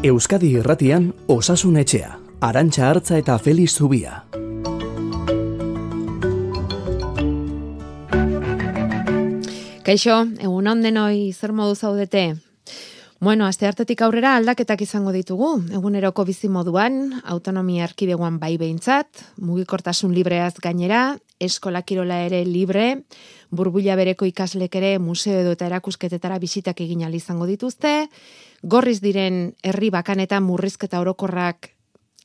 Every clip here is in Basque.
Euskadi Irratian Osasun Etxea, Arantxa Hartza eta Feliz Zubia. Kaixo, egun ondenoi zer modu zaudete? Bueno, aste hartetik aurrera aldaketak izango ditugu. Eguneroko bizi moduan, autonomia erkidegoan bai behintzat, mugikortasun libreaz gainera, eskola kirola ere libre, burbuila bereko ikaslek ere museo edo eta erakusketetara bisitak egin izango dituzte, gorriz diren herri bakanetan murrizketa orokorrak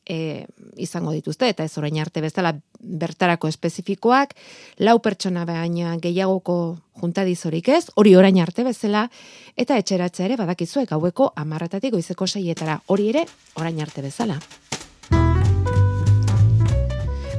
e, izango dituzte, eta ez orain arte bezala bertarako espezifikoak, lau pertsona baina gehiagoko juntadizorik ez, hori orain arte bezala, eta etxeratzea ere badakizuek haueko amarratatik goizeko seietara, hori ere orain arte bezala.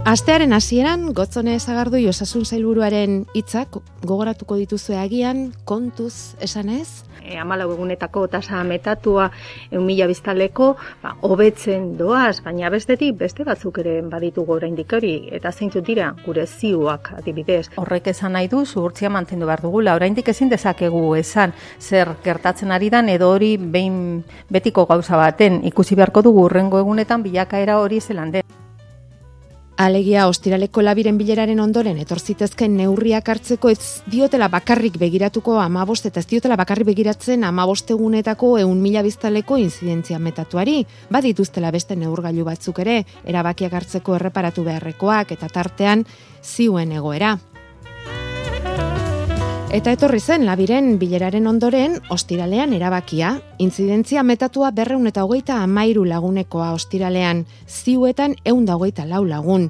Astearen hasieran gotzone ezagardu osasun zailburuaren hitzak gogoratuko dituzue agian kontuz esanez e, amalau egunetako tasa metatua eun mila biztaleko ba, hobetzen doaz, baina bestetik beste batzuk ere baditugu oraindik hori eta zeintzu dira gure ziuak adibidez. Horrek esan nahi du zuhurtzia mantendu behar dugula, oraindik ezin dezakegu esan zer gertatzen ari dan edo hori behin betiko gauza baten ikusi beharko dugu urrengo egunetan bilakaera hori zelan den. Alegia ostiraleko labiren bileraren ondoren etorzitezken neurriak hartzeko ez diotela bakarrik begiratuko amabost eta ez diotela bakarrik begiratzen amabostegunetako eun mila biztaleko inzidentzia metatuari. Badituztela beste neurgailu batzuk ere, erabakiak hartzeko erreparatu beharrekoak eta tartean ziuen egoera. Eta etorri zen, labiren bileraren ondoren, ostiralean erabakia. Intzidentzia metatua berreun eta hogeita amairu lagunekoa ostiralean, ziuetan eun da hogeita lau lagun.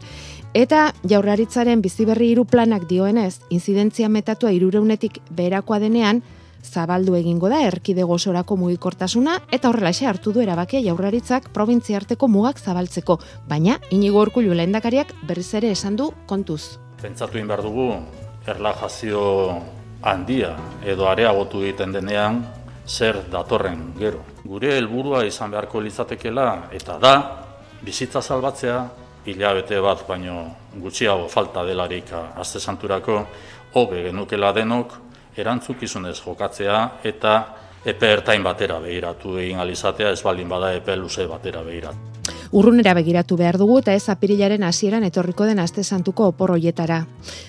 Eta jaurlaritzaren biziberri hiru planak dioenez, intzidentzia metatua irureunetik berakoa denean, zabaldu egingo da erkidego osorako mugikortasuna eta horrelaxe hartu du erabakia jaurlaritzak probintziarteko mugak zabaltzeko, baina inigo orkulu lehendakariak berriz ere esan du kontuz. Pentsatu behar dugu, erlajazio handia edo areagotu egiten denean zer datorren gero. Gure helburua izan beharko litzatekeela eta da bizitza salbatzea hilabete bat baino gutxiago falta delarik aste santurako hobe genukela denok erantzukizunez jokatzea eta epe ertain batera behiratu egin alizatea ez baldin bada epe luze batera behiratu urrunera begiratu behar dugu eta ez apirilaren hasieran etorriko den aste santuko oporoietara.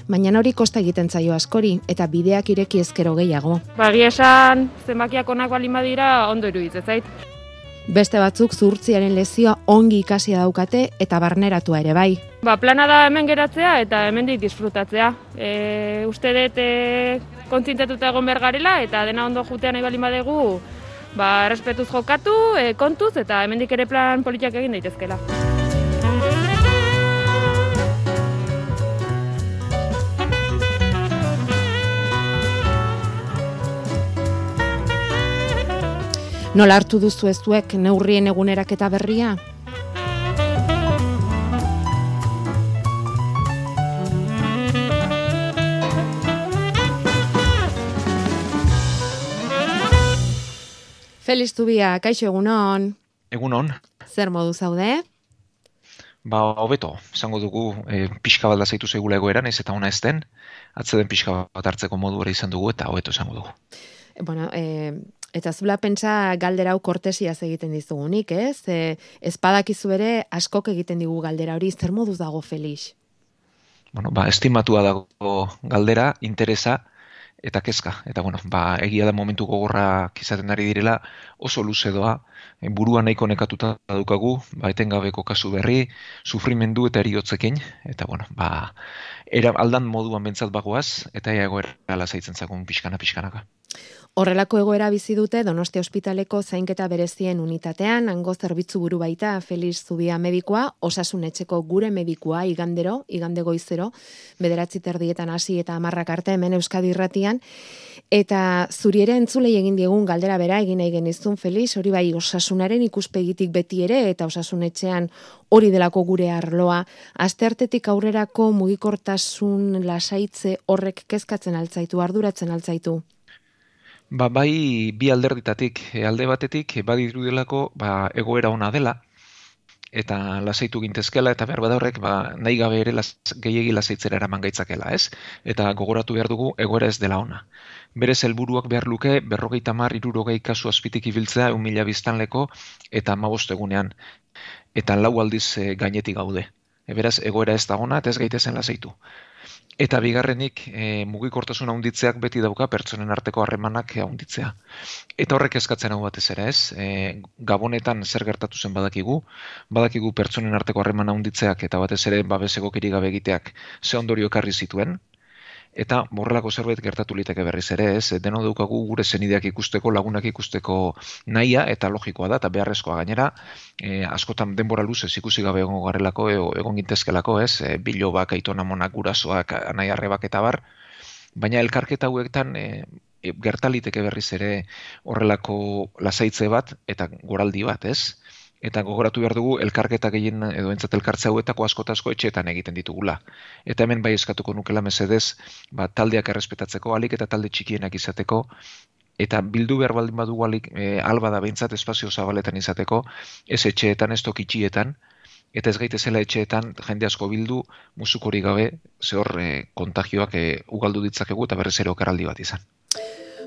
Baina hori kosta egiten zaio askori eta bideak ireki ezkero gehiago. Bagi esan, zenbakiak onak balin badira, ondo iruditzen zait. Beste batzuk zurtziaren lezioa ongi ikasia daukate eta barneratua ere bai. Ba, plana da hemen geratzea eta hemendik disfrutatzea. E, uste dut e, kontzintatuta egon behar garela eta dena ondo jutean nahi balin badegu ba, respetuz jokatu, e, kontuz, eta hemendik ere plan politiak egin daitezkela. Nola hartu duzu ez duek neurrien egunerak eta berria? Feliz Tubia, kaixo egunon. Egunon. Zer modu zaude? Ba, hobeto, esango dugu, e, pixka bat zaitu zegula egoeran, ez eta ona ez den, atzeden pixka bat hartzeko modu ere izan dugu, eta hobeto esango dugu. Bueno, e, eta zula pentsa galdera hau kortesia egiten dizugunik, ez? E, espadakizu ere askok egiten digu galdera hori, zer modu dago Felix? Bueno, ba, estimatua dago galdera, interesa, eta kezka. Eta bueno, ba, egia da momentu gogorra kizaten ari direla, oso luze doa, eh, burua nahiko nekatuta dukagu, ba, etengabeko kasu berri, sufrimendu eta eriotzekin, eta bueno, ba, era, aldan moduan bentsat bagoaz, eta egoera ala zaitzen zagun pixkana-pixkanaka. Horrelako egoera bizi dute Donostia Ospitaleko zainketa berezien unitatean, hango zerbitzu buru baita Felix Zubia medikoa, osasun etxeko gure medikoa igandero, igande goizero, bederatzi terdietan hasi eta amarrak arte hemen Euskadi irratian, eta zuri ere entzulei egin diegun galdera bera egin nahi genizun Felix, hori bai osasunaren ikuspegitik beti ere, eta osasun etxean hori delako gure arloa, astertetik aurrerako mugikortasun lasaitze horrek kezkatzen altzaitu, arduratzen altzaitu. Ba, bai bi alderditatik, e, alde batetik, e, badiru delako, ba, egoera ona dela, eta lasaitu gintezkela eta behar horrek ba, nahi gabe ere las, gehiegi lasaitzera eraman gaitzakela, ez? Eta gogoratu behar dugu egoera ez dela ona. Berez helburuak behar luke berrogeita mar irurogei kasu azpitik ibiltzea eun biztanleko eta amabost egunean. Eta lau aldiz e, gainetik gaude. E, beraz, egoera ez da ona eta ez gaitezen lasaitu. Eta bigarrenik e, mugikortasuna handitzeak beti dauka pertsonen arteko harremanak handitzea. Eta horrek eskatzen hau batez ere ez, e, gabonetan zer gertatu zen badakigu, badakigu pertsonen arteko harremana handitzeak eta batez ere babeseko gabe egiteak ze ondorio ekarri zituen, eta borrelako zerbait gertatu liteke berriz ere, ez, deno daukagu gure zenideak ikusteko, lagunak ikusteko naia eta logikoa da, eta beharrezkoa gainera, e, askotan denbora luzez ikusi gabe egon garelako, e, egon gintezkelako, ez, e, bilobak, aitona monak, gurasoak, nahi arrebak eta bar, baina elkarketa hauetan e, e, gertaliteke berriz ere horrelako lasaitze bat eta goraldi bat, ez? Eta gogoratu behar dugu elkarketa gehien edo entzat elkartze hauetako askotazko etxeetan egiten ditugula. Eta hemen bai eskatuko nukela mesedez, ba, taldeak errespetatzeko, alik eta talde txikienak izateko, eta bildu behar baldin badugu alik, e, alba da behintzat espazio zabaletan izateko, ez etxeetan, ez tokitxietan, eta ez gaitezela etxeetan jende asko bildu musukori gabe, zehor e, kontagioak e, ugaldu ditzakegu eta berrez ere okaraldi bat izan.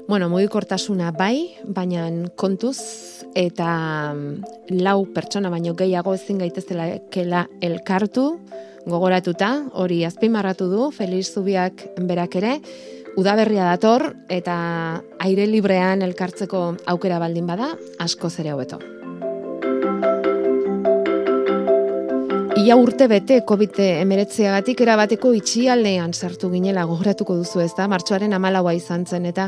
Bueno, mugikortasuna bai, baina kontuz eta mm, lau pertsona baino gehiago ezin gaitezela kela elkartu, gogoratuta, hori azpimarratu du, Feliz Zubiak berak ere, udaberria dator eta aire librean elkartzeko aukera baldin bada, asko zere hobeto. Ia urte bete COVID-19 erabateko itxialdean sartu ginela gogoratuko duzu ez da, martxoaren amalaua izan zen, eta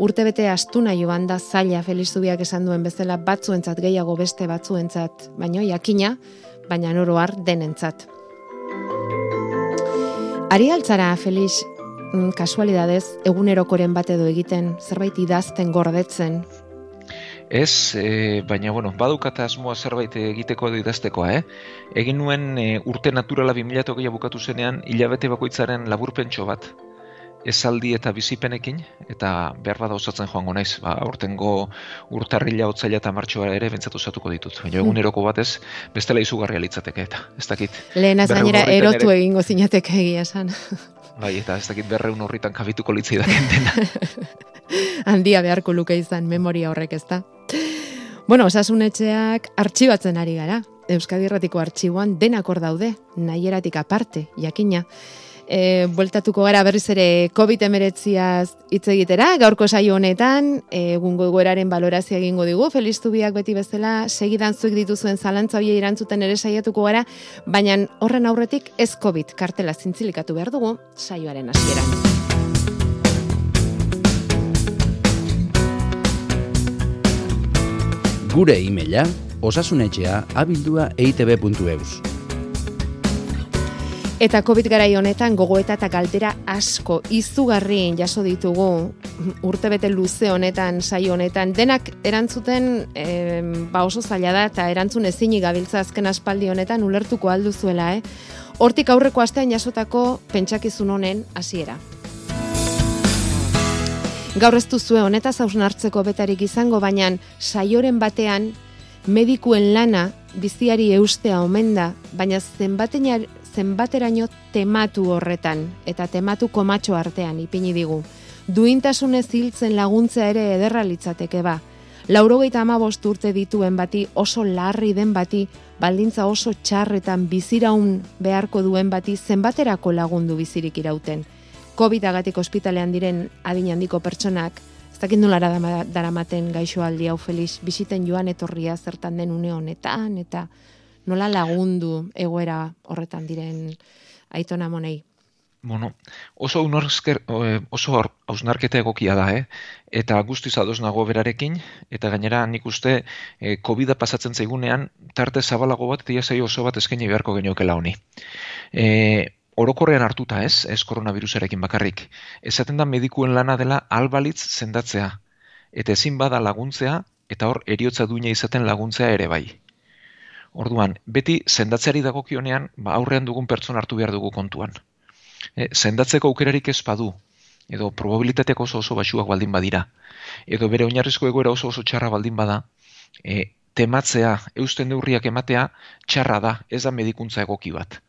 urte bete astuna joan da zaila Felizubiak esan duen bezala batzuentzat gehiago beste batzuentzat, baino jakina, baina noroar denentzat. Ari altzara, Feliz, mm, kasualidadez, egunerokoren bat edo egiten, zerbait idazten gordetzen, Ez, e, baina, bueno, badukata asmoa zerbait egiteko edo idaztekoa, eh? Egin nuen e, urte naturala 2008 bukatu zenean, hilabete bakoitzaren laburpentso bat, esaldi eta bizipenekin, eta behar bada osatzen joango naiz, ba, urtengo urtarrila, otzaila eta martxoa ere bentsatu osatuko ditut. Baina egun eroko batez, bestela izugarria litzateke, eta ez dakit. Lehen azainera erotu egingo zinateke egia esan. Bai, eta ez dakit berreun horritan kabituko litzei dena. handia beharko luke izan memoria horrek ez da. Bueno, osasunetxeak artxibatzen ari gara. Euskadi Erratiko artxiboan denak hor daude, nahieratik aparte, jakina. E, bueltatuko gara berriz ere COVID-19 hitz egitera, gaurko saio honetan, egungo egoeraren balorazia egingo digu, Feliz Zubiak beti bezala, segidan zuik dituzuen zalantza hori irantzuten ere saiatuko gara, baina horren aurretik ez COVID kartela zintzilikatu behar dugu saioaren hasieran. Gure e-maila osasunetxea abildua eitb.eus. Eta COVID garai honetan gogoeta eta galdera asko izugarri jaso ditugu urtebete luze honetan, saio honetan, denak erantzuten e, ba oso zaila da eta erantzun ezinik gabiltza azken aspaldi honetan ulertuko aldu zuela, eh? Hortik aurreko astean jasotako pentsakizun honen hasiera. Gaur ez duzue honetaz hausnartzeko betarik izango, baina saioren batean medikuen lana biziari eustea omen da, baina zenbateraino tematu horretan, eta tematu komatxo artean ipini digu. Duintasunez hiltzen laguntzea ere ederra litzateke ba. Laurogeita amabost urte dituen bati oso larri den bati, baldintza oso txarretan biziraun beharko duen bati zenbaterako lagundu bizirik irauten. COVID-agatik ospitalean diren adin handiko pertsonak, ez dakit nolara daramaten gaixo hau feliz, bisiten joan etorria zertan den une honetan, eta nola lagundu egoera horretan diren aitona monei. Bueno, oso unorzker, oso hausnarketa egokia da, eh? eta guztiz adoz nago berarekin, eta gainera nik uste eh, covid pasatzen zaigunean, tarte zabalago bat, eta oso bat eskaini beharko geniokela honi. Eh, orokorrean hartuta ez, ez koronavirusarekin bakarrik. Esaten da medikuen lana dela albalitz sendatzea. Eta ezin bada laguntzea, eta hor eriotza duina izaten laguntzea ere bai. Orduan, beti sendatzeari dagokionean, ba aurrean dugun pertsona hartu behar dugu kontuan. E, sendatzeko aukerarik ez badu, edo probabilitateak oso oso basuak baldin badira, edo bere oinarrizko egoera oso oso txarra baldin bada, e, tematzea, eusten neurriak ematea, txarra da, ez da medikuntza egoki bat.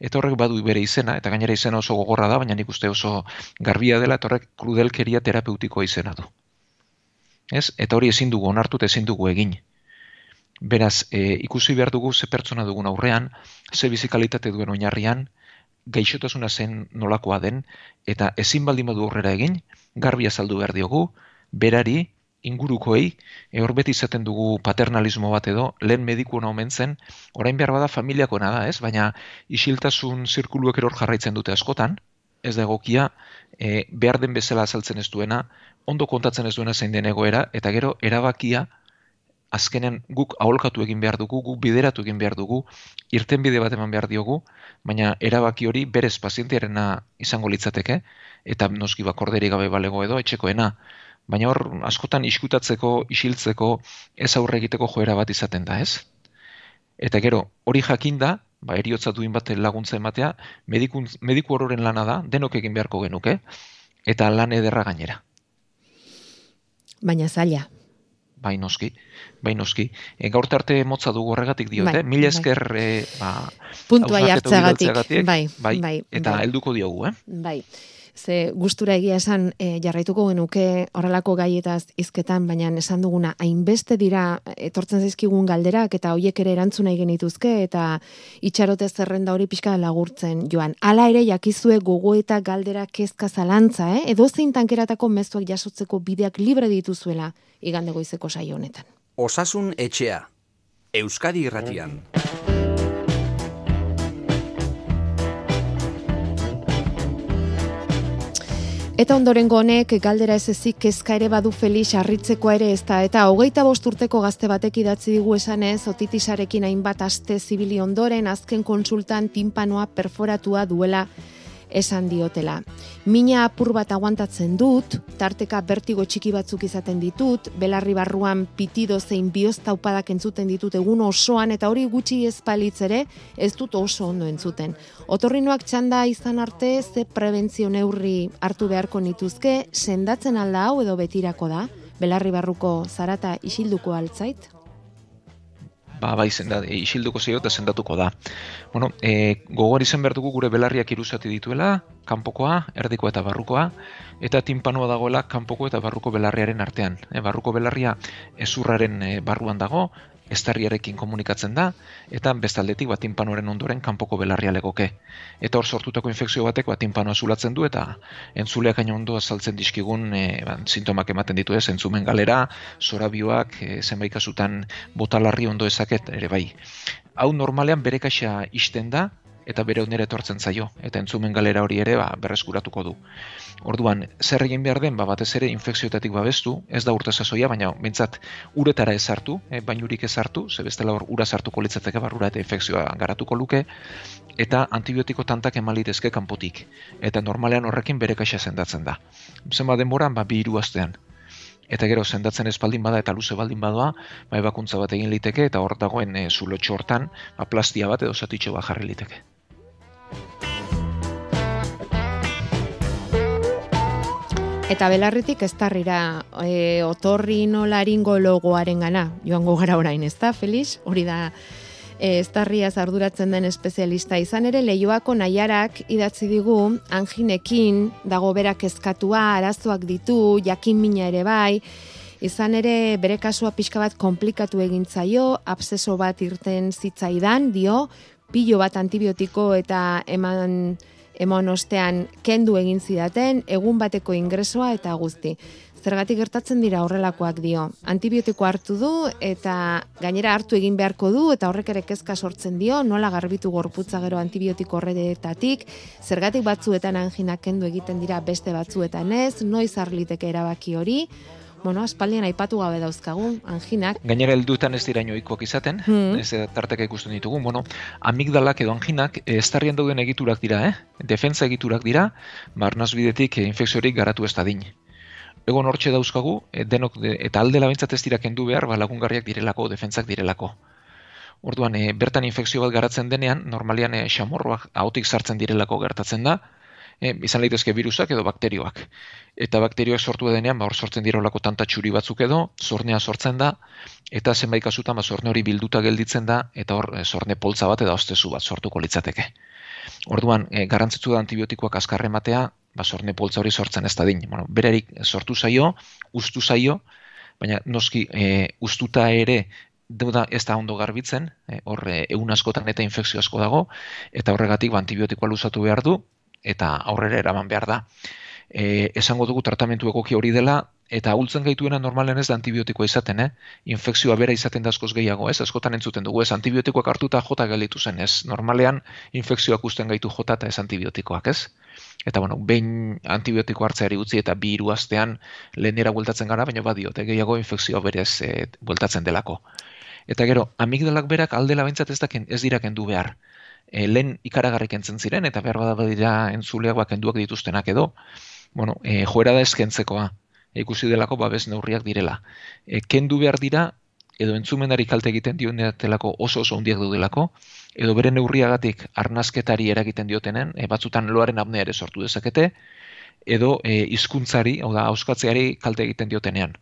Eta horrek badu bere izena, eta gainera izena oso gogorra da, baina nik uste oso garbia dela, eta horrek krudelkeria terapeutikoa izena du. Ez? Eta hori ezin dugu onartu eta ezin dugu egin. Beraz, e, ikusi behar dugu ze pertsona dugun aurrean, ze bizikalitate duen oinarrian, gaixotasuna zen nolakoa den, eta ezin baldin badu aurrera egin, garbi azaldu behar diogu, berari, ingurukoei, e, hor beti izaten dugu paternalismo bat edo, lehen mediku hona omen zen, orain behar bada familiako da, ez? Baina isiltasun zirkuluek eror jarraitzen dute askotan, ez da egokia, e, behar den bezala azaltzen ez duena, ondo kontatzen ez duena zein den egoera, eta gero erabakia, azkenen guk aholkatu egin behar dugu, guk bideratu egin behar dugu, irten bide bat eman behar diogu, baina erabaki hori berez pazientearena izango litzateke, eta noski bakorderi gabe balego edo, etxekoena. Baina hor, askotan iskutatzeko, isiltzeko, ez aurre egiteko joera bat izaten da, ez? Eta gero, hori jakinda, ba, eriotza duin bat laguntza ematea, mediku, mediku hororen lana da, denok egin beharko genuke, eta lan ederra gainera. Baina zaila, bai noski, bai noski. E, gaur arte motza dugu horregatik diote, bai, mila bai. esker bai. e, ba, puntua jartzeagatik, bai, bai, bai, eta bai. helduko diogu, eh? Bai. Ze gustura egia esan e, jarraituko genuke horrelako gaietaz hizketan, baina esan duguna hainbeste dira etortzen zaizkigun galderak eta hoiek ere erantzuna genituzke eta itxarote zerrenda hori pixka lagurtzen joan. Hala ere jakizue gogo eta galdera kezka zalantza, eh? edo zein tankeratako mezuak jasotzeko bideak libre dituzuela igande goizeko saio honetan. Osasun etxea. Euskadi irratian. Eta ondorengo honek galdera ez ezik kezka ere badu Felix harritzeko ere ez da. Eta hogeita bost urteko gazte batek idatzi digu esanez, otitisarekin hainbat aste zibili ondoren azken konsultan timpanoa perforatua duela esan diotela. Mina apur bat aguantatzen dut, tarteka bertigo txiki batzuk izaten ditut, belarri barruan pitido zein bioztaupadak entzuten ditut egun osoan, eta hori gutxi ez ere, ez dut oso ondo entzuten. Otorrinoak txanda izan arte, ze prebentzio neurri hartu beharko nituzke, sendatzen alda hau edo betirako da, belarri barruko zarata isilduko altzait? Ba, bai zenda, e, isilduko zeio eta sendatuko da. Bueno, e, gogor izan behar dugu gure belarriak iruzati dituela, kanpokoa, erdiko eta barrukoa, eta timpanoa dagoela kanpoko eta barruko belarriaren artean. E, barruko belarria ezurraren e, barruan dago, estarriarekin komunikatzen da, eta bestaldetik bat timpanoren ondoren kanpoko belarria legoke. Eta hor sortutako infekzio batek bat timpanoa zulatzen du, eta entzuleak aino ondo azaltzen dizkigun e, sintomak ematen ditu ez, entzumen galera, zorabioak, e, zenbait kasutan botalarri ondo ezaket, ere bai. Hau normalean bere kaxa isten da, eta bere onera etortzen zaio, eta entzumen galera hori ere ba, berreskuratuko du. Orduan, zer egin behar den, ba, batez ere infekzioetatik babestu, ez da urte sasoia, baina bintzat uretara ez hartu, e, bainurik ez hartu, ze bestela hor ura sartuko litzateke barrura eta infekzioa garatuko luke, eta antibiotiko tantak emalitezke kanpotik. Eta normalean horrekin bere kaxa sendatzen da. Zenba denboran, ba, bi hiru astean. Eta gero sendatzen espaldin bada eta luze baldin badoa, ba, ebakuntza bat egin liteke eta hor dagoen e, zulotxo hortan, ba, plastia bat edo zatitxo bat jarri liteke. Eta belarritik ez tarrira e, otorri nolaringo logoaren gana, joango gara orain, ez da, Felix? Hori da, e, ez tarria zarduratzen den espezialista izan ere, lehioako nahiarak idatzi digu, anginekin, dago berak eskatua, arazoak ditu, jakin mina ere bai, izan ere bere kasua pixka bat komplikatu egin zaio, abseso bat irten zitzaidan, dio, pilo bat antibiotiko eta eman emon ostean kendu egin zidaten, egun bateko ingresoa eta guzti. Zergatik gertatzen dira horrelakoak dio. Antibiotiko hartu du eta gainera hartu egin beharko du eta horrek ere kezka sortzen dio, nola garbitu gorputza gero antibiotiko horretatik, zergatik batzuetan anginak kendu egiten dira beste batzuetan ez, noiz arliteke erabaki hori, bueno, aspaldian aipatu gabe dauzkagu, anginak. Gainera helduetan ez dira inoikoak izaten, hmm. ez tarteka ikusten ditugu, bueno, amigdalak edo anginak eh, ez tarrian dauden egiturak dira, eh? defensa egiturak dira, marnaz bidetik eh, infekziorik garatu ez da din. Egon hortxe dauzkagu, eh, denok, eta alde labintzat ez dira kendu behar, ba, lagungarriak direlako, defentsak direlako. Orduan, bertan infekzio bat garatzen denean, normalian e, xamorroak ahotik sartzen direlako gertatzen da, e, izan leitezke virusak edo bakterioak. Eta bakterioak sortu denean, ba, hor sortzen dira olako tanta txuri batzuk edo, zornea sortzen da, eta zenbait kasutan ba, zorne hori bilduta gelditzen da, eta hor e, zorne poltza bat eta ostezu bat sortuko litzateke. Orduan, e, garrantzitsu da antibiotikoak azkarre matea, ba, zorne poltza hori sortzen ez da din. Bueno, bererik sortu zaio, ustu zaio, baina noski e, ustuta ere da ez da ondo garbitzen, e, hor e, egun askotan eta infekzio asko dago, eta horregatik ba, antibiotikoa luzatu behar du, eta aurrera eraman behar da. E, esango dugu tratamentu egoki hori dela, eta ahultzen gaituena normalen ez da antibiotikoa izaten, eh? infekzioa bera izaten da askoz gehiago, ez? Askotan entzuten dugu, ez? Antibiotikoak hartuta jota gelitu zen, ez? Normalean infekzioak usten gaitu jota eta ez antibiotikoak, ez? Eta, bueno, behin antibiotiko hartzeari utzi eta bi hiru astean lehenera bueltatzen gara, baina badio, eta gehiago infekzioa berez e, bueltatzen delako. Eta gero, amigdalak berak aldela baintzat ez, daken, ez dira kendu behar. E, lehen ikaragarrik entzen ziren, eta behar bada dira entzuleak bakenduak dituztenak edo, bueno, e, joera da eskentzekoa, ikusi delako babes neurriak direla. E, kendu behar dira, edo entzumenari kalte egiten dionetelako oso oso hundiak dudelako, edo bere neurriagatik arnazketari eragiten diotenen, e, batzutan loaren apnea ere sortu dezakete, edo e, hizkuntzari, hau da, auskatzeari kalte egiten diotenean.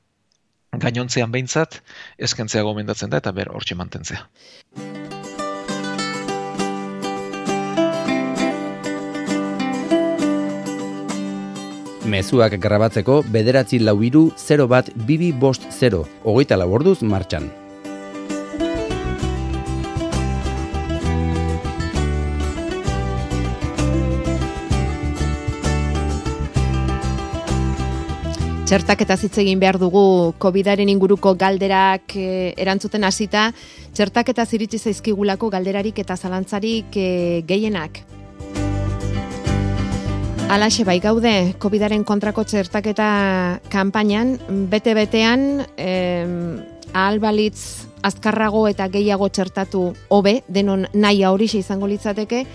Gainontzean behintzat, eskentzea gomendatzen da eta ber hortxe mantentzea. Mezuak grabatzeko bederatzi lau iru 0 bat bibi bost 0, hogeita laborduz martxan. Txertak eta egin behar dugu COVIDaren inguruko galderak e, erantzuten hasita, txertak eta ziritsi zaizkigulako galderarik eta zalantzarik e, gehienak. Alaxe bai gaude, COVIDaren kontrako txertaketa kanpainan, bete-betean, e, ahalbalitz azkarrago eta gehiago txertatu hobe, denon nahi hori izango litzateke,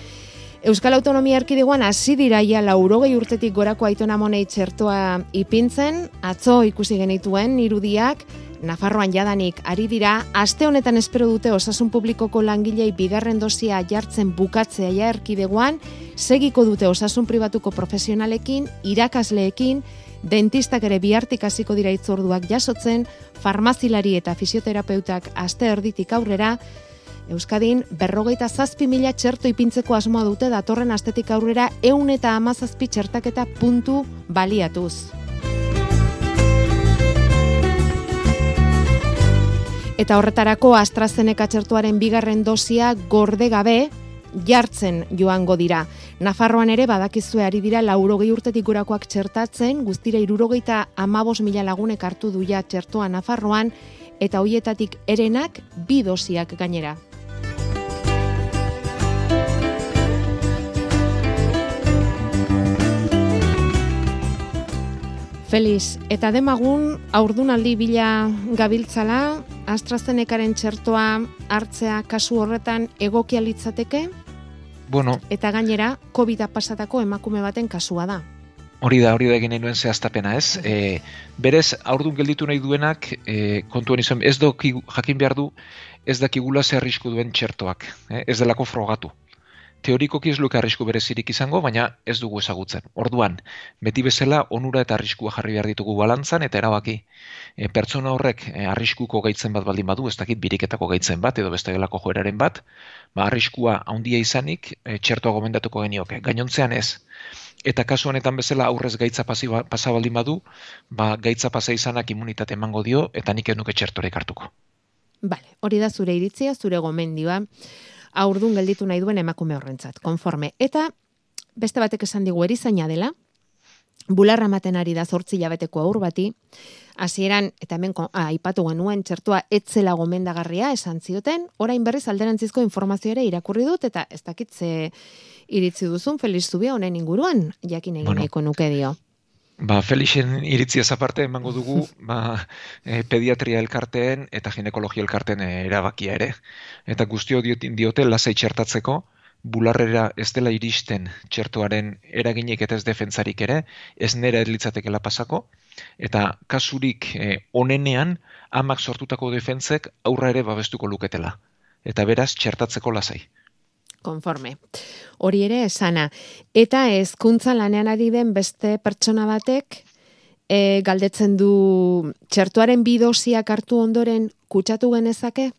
Euskal Autonomia Erkidegoan hasi dira ja laurogei urtetik gorako aitona monei txertoa ipintzen, atzo ikusi genituen irudiak, Nafarroan jadanik ari dira, aste honetan espero dute osasun publikoko langilei bigarren dosia jartzen bukatzea ja erkidegoan, segiko dute osasun pribatuko profesionalekin, irakasleekin, dentistak ere bihartik hasiko dira itzorduak jasotzen, farmazilari eta fisioterapeutak aste erditik aurrera, Euskadin berrogeita zazpi mila txerto ipintzeko asmoa dute datorren astetik aurrera eun eta amazazpi txertaketa puntu baliatuz. Eta horretarako AstraZeneca txertuaren bigarren dosia gorde gabe jartzen joango dira. Nafarroan ere badakizue ari dira laurogei urtetik gurakoak txertatzen, guztira irurogeita amabos mila lagunek hartu duia txertoa Nafarroan, eta hoietatik erenak bi dosiak gainera. Feliz, eta demagun aurdunaldi bila gabiltzala, AstraZenecaren txertoa hartzea kasu horretan egokia litzateke? Bueno. Eta gainera, COVID-a pasatako emakume baten kasua da. Hori da, hori da egin nuen zehaztapena, ez? E, berez, aurdun gelditu nahi duenak, e, kontuan izan, ez doki jakin behar du, ez dakigula ze arrisku duen txertoak, eh? ez delako frogatu teorikoki ez luke arrisku berezirik izango, baina ez dugu ezagutzen. Orduan, beti bezala onura eta arriskua jarri behar ditugu balantzan eta erabaki. E, pertsona horrek e, arriskuko gaitzen bat baldin badu, ez dakit biriketako gaitzen bat edo beste gelako joeraren bat, ba, arriskua handia izanik e, txertoa gomendatuko genioke. Gainontzean ez. Eta kasu honetan bezala aurrez gaitza ba, pasa baldin badu, ba, gaitza pasa izanak imunitate emango dio eta nik enuke txertorek hartuko. Bale, hori da zure iritzia, zure gomendioa aurdun gelditu nahi duen emakume horrentzat, konforme. Eta beste batek esan digu erizaina dela, bularra ematen ari da zortzi labeteko aur bati, hasieran eta hemen aipatu genuen txertua etzela gomendagarria esan zioten, orain berriz alderantzizko informazio ere irakurri dut eta ez dakitze iritzi duzun Feliz Zubia honen inguruan, jakin egin bueno. nuke dio. Ba, Felixen iritzi aparte emango dugu ba, e, pediatria elkarteen eta ginekologia elkarteen eh, erabakia ere. Eta guztio diotin diote lasai txertatzeko, bularrera ez dela iristen txertuaren eraginik eta ez defentzarik ere, ez nera erlitzatekela pasako, eta kasurik e, onenean amak sortutako defentzek aurra ere babestuko luketela. Eta beraz, txertatzeko lasai. Konforme. Hori ere esana. Eta hezkuntza lanean ari den beste pertsona batek e, galdetzen du txertuaren bidosiak hartu ondoren kutsatu genezake?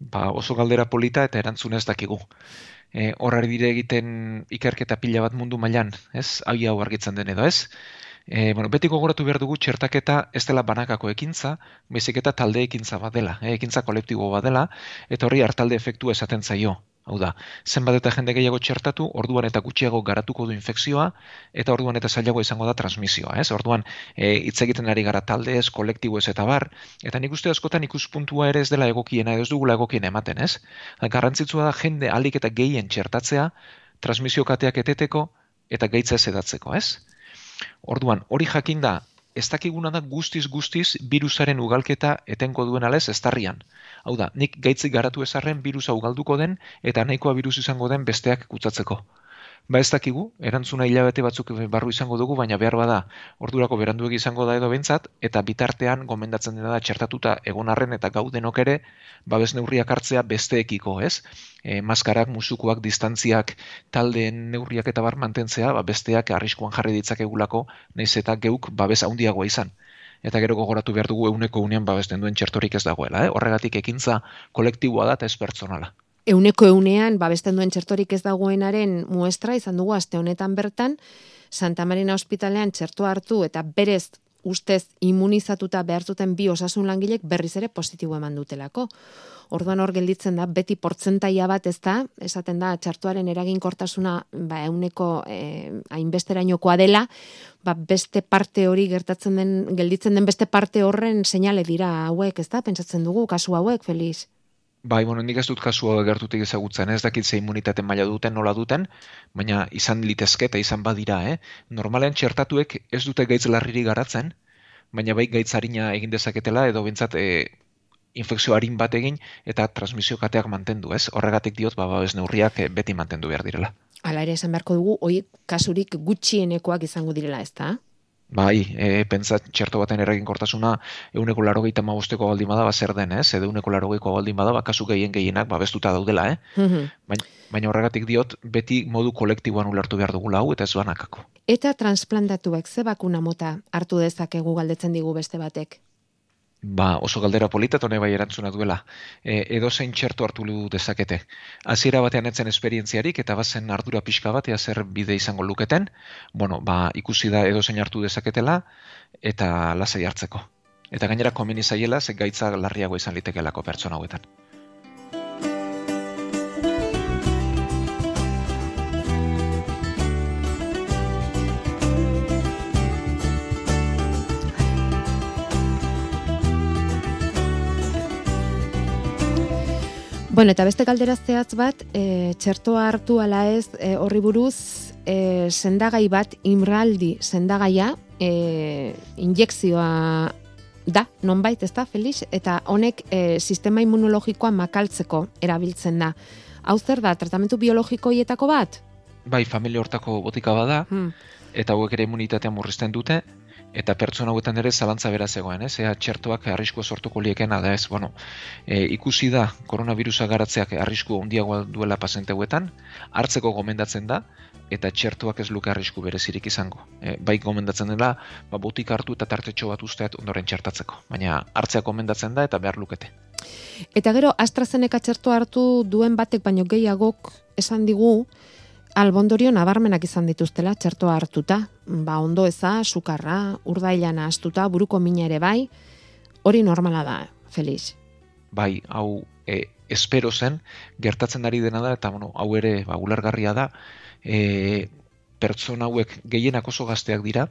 Ba, oso galdera polita eta erantzun ez dakigu. E, horrari dire egiten ikerketa pila bat mundu mailan, ez? Hau hau argitzen den edo, ez? E, bueno, beti gogoratu behar dugu txertaketa ez dela banakako ekintza, bezik eta talde ekintza bat dela, e, ekintza kolektibo bat dela, eta horri hartalde efektu esaten zaio. Hau da, zenbat eta jende gehiago txertatu, orduan eta gutxiago garatuko du infekzioa, eta orduan eta zailago izango da transmisioa, ez? Orduan, e, hitz egiten ari gara talde ez, kolektibo ez eta bar, eta nik uste askotan ikuspuntua ere ez dela egokiena, ez dugula egokien ematen, ez? Garrantzitsua da jende alik eta gehien txertatzea, transmisio kateak eteteko, eta gaitza edatzeko, ez? Orduan, hori jakinda, ez dakiguna da guztiz guztiz virusaren ugalketa etenko duen alez estarrian. Hau da, nik gaitzik garatu ezarren virusa ugalduko den eta nahikoa virus izango den besteak kutsatzeko. Ba ez dakigu, erantzuna hilabete batzuk barru izango dugu, baina behar bada ordurako beranduegi izango da edo bentsat, eta bitartean gomendatzen dena da txertatuta egonarren eta gaudenok ere, babes neurriak hartzea besteekiko, ez? E, maskarak, musukoak, distantziak, taldeen neurriak eta bar mantentzea, ba besteak arriskuan jarri ditzak egulako, nahiz eta geuk babes handiagoa izan. Eta gero gogoratu behar dugu euneko unean babesten duen txertorik ez dagoela, eh? horregatik ekintza kolektiboa da eta ez pertsonala euneko eunean babesten duen txertorik ez dagoenaren muestra izan dugu aste honetan bertan Santa Marina Hospitalean txerto hartu eta berez ustez immunizatuta behar zuten bi osasun langilek berriz ere positibo eman dutelako. Orduan hor gelditzen da, beti portzentaia bat ez da, esaten da, txartuaren eraginkortasuna ba, euneko eh, hainbesterainokoa dela, ba, beste parte hori gertatzen den, gelditzen den beste parte horren seinale dira hauek, ez da, pentsatzen dugu, kasu hauek, Feliz? Bai, bueno, nik ez dut kasu gertutik ezagutzen, ez dakit ze immunitate maila duten, nola duten, baina izan litezke eta izan badira, eh? Normalean txertatuek ez dute gaitz larriri garatzen, baina bai gaitz harina egin dezaketela, edo bintzat e, infekzio harin bat egin eta transmisio kateak mantendu, ez? Horregatik diot, ba, ez neurriak e, beti mantendu behar direla. Hala ere esan beharko dugu, hoi kasurik gutxienekoak izango direla, ez da? Bai, e, pentsat txerto baten erregin kortasuna euneko laro gehieta magusteko baldin bada, ba, zer den, ez? Edo euneko laro baldin bada, ba, kasu gehien gehienak, ba, bestuta daudela, eh? Mhm. baina, baina horregatik diot, beti modu kolektiboan ulertu behar dugu lau, eta ez banakako. Eta transplantatuek ze bakuna mota hartu dezakegu galdetzen digu beste batek? Ba, oso galdera polita tone bai erantzuna duela. E, edo zein txertu hartu lu dezakete. Hasiera batean etzen esperientziarik eta bazen ardura pixka bat zer bide izango luketen. Bueno, ba, ikusi da edo zein hartu dezaketela eta lasai hartzeko. Eta gainera komeni zaiela ze gaitza larriago izan litekelako pertsona hauetan. Bueno, eta beste galdera zehatz bat, e, txertoa hartu ala ez e, horri buruz, e, sendagai bat, imraldi sendagaia, e, injekzioa da, nonbait, ez da, Felix? Eta honek e, sistema immunologikoa makaltzeko erabiltzen da. Hau zer da, tratamentu biologikoietako bat? Bai, familia hortako botika bada, hmm. eta hauek ere immunitatea murrizten dute, eta pertsona hauetan ere zalantza bera zegoen, ez? Ea txertuak arriskua sortuko liekena da, ez? Bueno, e, ikusi da koronavirusa garatzeak arrisku handiagoa duela paziente hauetan, hartzeko gomendatzen da eta txertuak ez luke arrisku berezirik izango. E, bai gomendatzen dela, ba botik hartu eta tartetxo bat usteat ondoren txertatzeko, baina hartzea gomendatzen da eta behar lukete. Eta gero AstraZeneca txertu hartu duen batek baino gehiagok esan digu albondorio nabarmenak izan dituztela txertoa hartuta, ba ondo eza, sukarra, urdailan astuta, buruko mina ere bai, hori normala da, Feliz. Bai, hau e, espero zen, gertatzen ari dena da, eta bueno, hau ere ba, ulargarria da, e, pertsona hauek gehienak oso gazteak dira,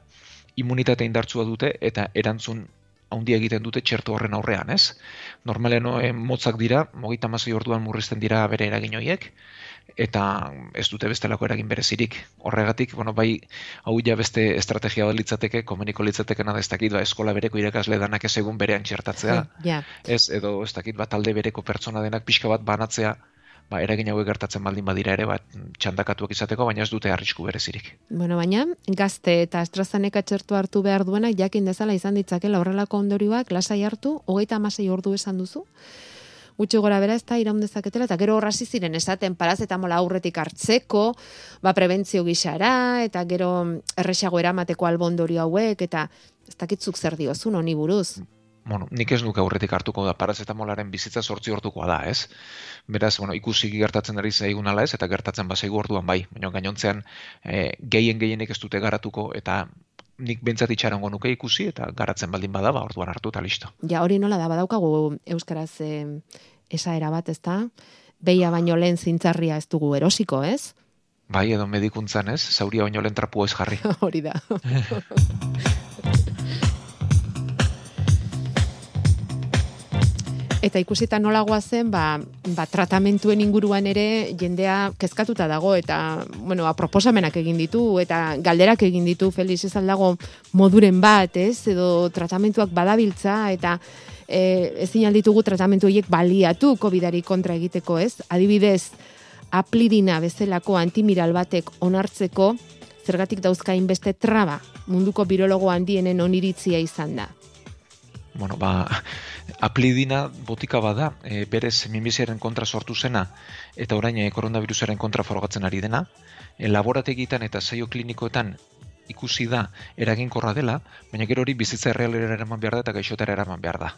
immunitate indartsua dute, eta erantzun handia egiten dute txerto horren aurrean, ez? Normalen no, e, motzak dira, mazai orduan murrizten dira bere eragin horiek, eta ez dute bestelako eragin berezirik. Horregatik, bueno, bai, hau ja beste estrategia bat litzateke, komuniko litzateke nada ez dakit, ba, eskola bereko irakasle danak ez egun berean txertatzea. Yeah. Ez, edo ez dakit, ba, talde bereko pertsona denak pixka bat banatzea, ba, eragin hauek gertatzen baldin badira ere, bat txandakatuak izateko, baina ez dute arrisku berezirik. Bueno, baina, gazte eta AstraZeneca txertu hartu behar duenak, jakin dezala izan ditzakela horrelako ondorioak, lasai hartu, hogeita amasei ordu esan duzu, gutxi gora bera ez da iraun dezaketela, eta gero horrasi ziren esaten parazetamola aurretik hartzeko, ba prebentzio gixara, eta gero erresago eramateko albondorio hauek, eta ez dakitzuk zer diozun honi buruz. Bueno, nik ez nuke aurretik hartuko da parazetamolaren bizitza sortzi hortukoa da, ez? Beraz, bueno, ikusi gertatzen ari zaigun ala ez, eta gertatzen bazaigu orduan bai, baina gainontzean e, gehien gehienek ez dute garatuko, eta nik bentsat itxarango nuke ikusi eta garatzen baldin bada, ba, orduan hartu eta listo. Ja, hori nola da, badaukagu Euskaraz e, esaera bat, ez da? Beia baino lehen zintzarria ez dugu erosiko, ez? Bai, edo medikuntzan ez, zauria baino lehen trapua ez jarri. hori da. Eta ikusita nolagoa zen, ba, ba, tratamentuen inguruan ere jendea kezkatuta dago eta bueno, ba, proposamenak egin ditu eta galderak egin ditu Felix ez aldago moduren bat, ez? Edo tratamentuak badabiltza eta e, ezin alditugu tratamentu horiek baliatu COVIDari kontra egiteko, ez? Adibidez, aplidina bezalako antimiral batek onartzeko zergatik dauzkain beste traba munduko birologo handienen oniritzia izan da bueno, ba, aplidina botika bada, e, berez minbiziaren kontra sortu zena, eta orain e, koronavirusaren kontra forogatzen ari dena, e, laborategitan eta saio klinikoetan ikusi da eraginkorra dela, baina gero hori bizitza errealera eraman behar da eta gaixotara eraman behar da.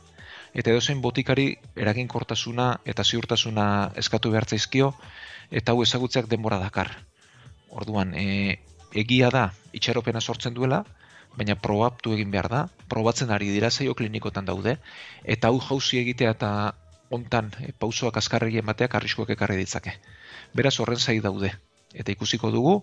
Eta edozein botikari eraginkortasuna eta ziurtasuna eskatu behar zaizkio, eta hau ezagutzeak denbora dakar. Orduan, e, egia da itxaropena sortzen duela, baina probatu egin behar da, probatzen ari dira zaio klinikotan daude, eta hau jauzi egitea eta ontan e, pausoak azkarri emateak arriskoak ekarri ditzake. Beraz horren zai daude, eta ikusiko dugu,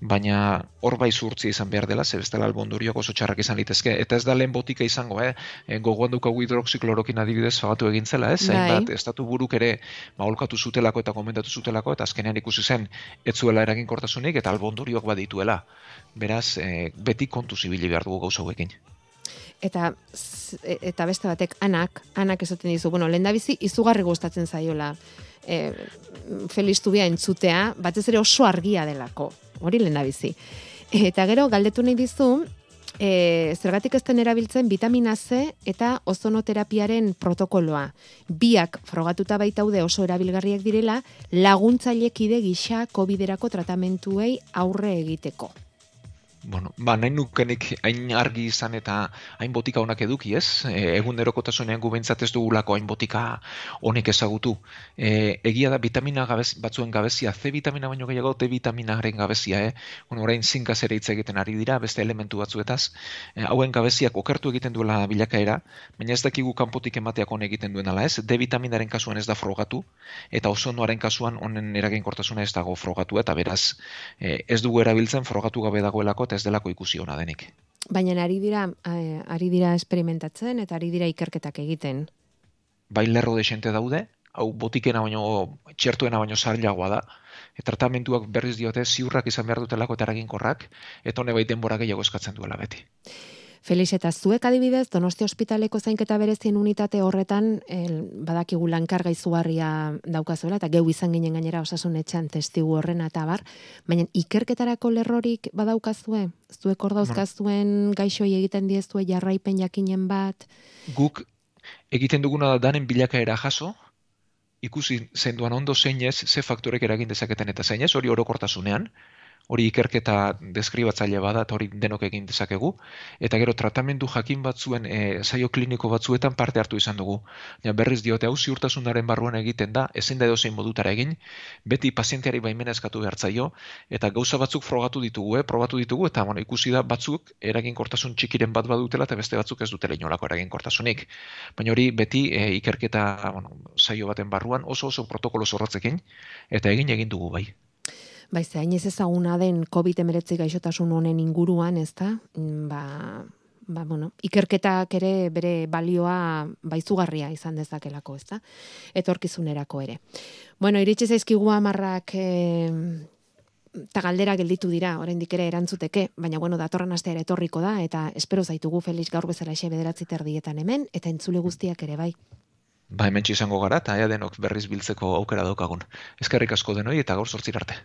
baina hor bai zurtzi izan behar dela, ze bestela albonduriok oso txarrak izan litezke, eta ez da lehen botika izango, eh? E, gogoan dukagu hidroxiklorokin adibidez fagatu egin zela, ez? Zain bat, estatu buruk ere maholkatu zutelako eta komentatu zutelako, eta azkenean ikusi zen, ez zuela eraginkortasunik, eta albonduriok badituela. Beraz, e, beti kontu zibili behar dugu gauza hauekin. Eta, e, eta beste batek, anak, anak esaten dizu, bueno, lehen bizi izugarri gustatzen zaiola e, Feliz Tubia entzutea, batez ere oso argia delako hori lehen bizi. Eta gero, galdetu nahi dizu, e, zergatik ezten erabiltzen vitamina C eta ozonoterapiaren protokoloa. Biak frogatuta baitaude oso erabilgarriak direla, laguntzailekide gisa COVID-erako tratamentuei aurre egiteko bueno, ba, nahi nukenik hain argi izan eta hain botika honak eduki, ez? E, egun erokotasunean gubentzat ez dugulako hain botika honek ezagutu. E, egia da vitamina gabez, batzuen gabezia, C vitamina baino gehiago D vitaminaren gabezia, eh? Bueno, orain zinkaz ere hitz egiten ari dira, beste elementu batzuetaz. E, hauen gabeziak okertu egiten duela bilakaera, baina ez dakigu kanpotik emateak honek egiten duen ala, ez? D vitaminaren kasuan ez da frogatu, eta ozonoaren kasuan honen eraginkortasuna ez dago frogatu, eta beraz, e, ez dugu erabiltzen frogatu gabe dagoelako ez delako ikusi ona denik. Baina ari dira, ari dira experimentatzen eta ari dira ikerketak egiten. Bai lerro desente daude, hau botikena baino txertuena baino zarlagoa da. E, tratamentuak berriz diote ziurrak izan behar dutelako eta eraginkorrak, eta hone bai denbora gehiago eskatzen duela beti. Felix, eta zuek adibidez, Donosti Hospitaleko zainketa berezien unitate horretan, el, badakigu lankarga izugarria daukazuela, eta geu izan ginen gainera osasun etxean testigu horren eta bar, baina ikerketarako lerrorik badaukazue? Zuek hor dauzkazuen gaixoi egiten diezue jarraipen jakinen bat? Guk egiten duguna da danen bilakaera jaso, ikusi zenduan ondo zeinez, ze faktorek eragin dezaketen eta zeinez, hori orokortasunean, hori ikerketa deskribatzaile bada eta hori denok egin dezakegu eta gero tratamendu jakin batzuen e, saio kliniko batzuetan parte hartu izan dugu. Ja, berriz diote hau ziurtasunaren barruan egiten da, ezin da edozein modutara egin, beti pazienteari baimena eskatu behartzaio eta gauza batzuk frogatu ditugu, eh, probatu ditugu eta bueno, ikusi da batzuk eraginkortasun txikiren bat badutela eta beste batzuk ez dutela inolako eraginkortasunik. Baina hori beti e, ikerketa bueno, saio baten barruan oso oso protokolo zorratzekin eta egin egin dugu bai. Bai, hain ez ezaguna den COVID-19 gaixotasun honen inguruan, ez da? Mm, ba, ba, bueno, ikerketak ere bere balioa baizugarria izan dezakelako, ez da? Etorkizunerako ere. Bueno, iritsi zaizkigu amarrak e, ta galdera gelditu dira, oraindik ere erantzuteke, baina bueno, datorren astea ere etorriko da, eta espero zaitugu Felix gaur bezala xe bederatzi terdietan hemen, eta entzule guztiak ere bai. Ba, hemen izango gara, eta ea denok berriz biltzeko aukera daukagun. Ezkerrik asko denoi, eta gaur sortzir arte.